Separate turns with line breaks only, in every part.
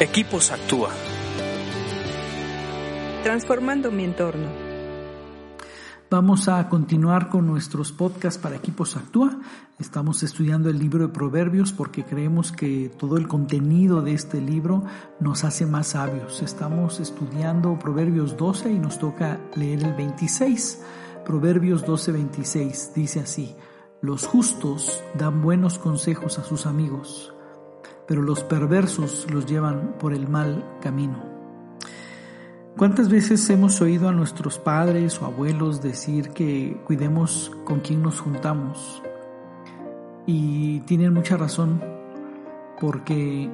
Equipos Actúa.
Transformando mi entorno.
Vamos a continuar con nuestros podcasts para Equipos Actúa. Estamos estudiando el libro de Proverbios porque creemos que todo el contenido de este libro nos hace más sabios. Estamos estudiando Proverbios 12 y nos toca leer el 26. Proverbios 12, 26 dice así, los justos dan buenos consejos a sus amigos, pero los perversos los llevan por el mal camino. ¿Cuántas veces hemos oído a nuestros padres o abuelos decir que cuidemos con quién nos juntamos? Y tienen mucha razón, porque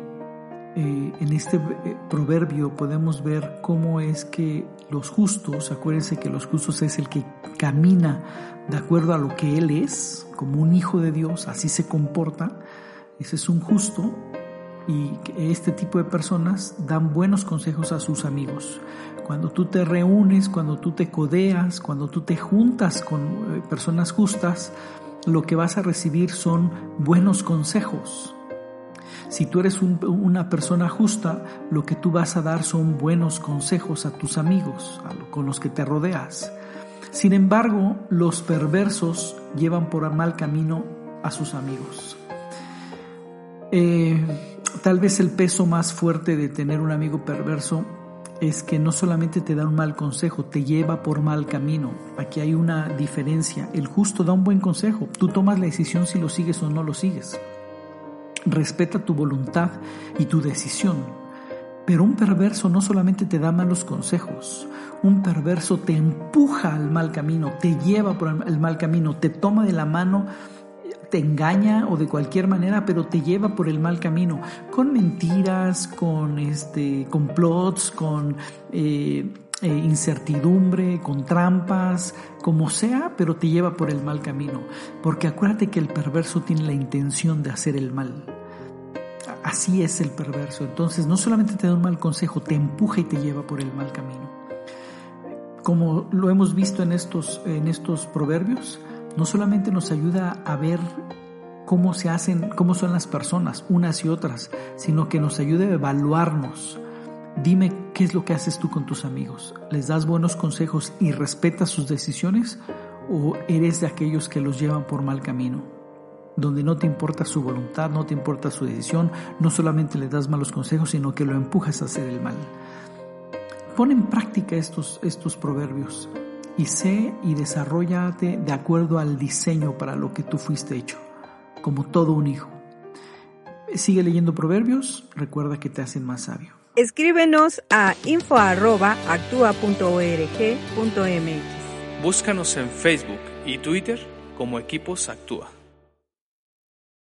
eh, en este eh, proverbio podemos ver cómo es que los justos, acuérdense que los justos es el que camina de acuerdo a lo que él es, como un hijo de Dios, así se comporta, ese es un justo, y este tipo de personas dan buenos consejos a sus amigos. Cuando tú te reúnes, cuando tú te codeas, cuando tú te juntas con eh, personas justas, lo que vas a recibir son buenos consejos. Si tú eres una persona justa, lo que tú vas a dar son buenos consejos a tus amigos, con los que te rodeas. Sin embargo, los perversos llevan por mal camino a sus amigos. Eh, tal vez el peso más fuerte de tener un amigo perverso es que no solamente te da un mal consejo, te lleva por mal camino. Aquí hay una diferencia. El justo da un buen consejo. Tú tomas la decisión si lo sigues o no lo sigues. Respeta tu voluntad y tu decisión. Pero un perverso no solamente te da malos consejos, un perverso te empuja al mal camino, te lleva por el mal camino, te toma de la mano te engaña o de cualquier manera, pero te lleva por el mal camino, con mentiras, con este, complots, con eh, eh, incertidumbre, con trampas, como sea, pero te lleva por el mal camino. Porque acuérdate que el perverso tiene la intención de hacer el mal. Así es el perverso. Entonces no solamente te da un mal consejo, te empuja y te lleva por el mal camino. Como lo hemos visto en estos, en estos proverbios, no solamente nos ayuda a ver cómo se hacen, cómo son las personas, unas y otras, sino que nos ayuda a evaluarnos. Dime qué es lo que haces tú con tus amigos. ¿Les das buenos consejos y respetas sus decisiones? ¿O eres de aquellos que los llevan por mal camino? Donde no te importa su voluntad, no te importa su decisión, no solamente le das malos consejos, sino que lo empujas a hacer el mal. Pon en práctica estos, estos proverbios y sé y desarrollate de acuerdo al diseño para lo que tú fuiste hecho, como todo un hijo. Sigue leyendo proverbios, recuerda que te hacen más sabio.
Escríbenos a info.actua.org.mx.
Búscanos en Facebook y Twitter como Equipos Actúa.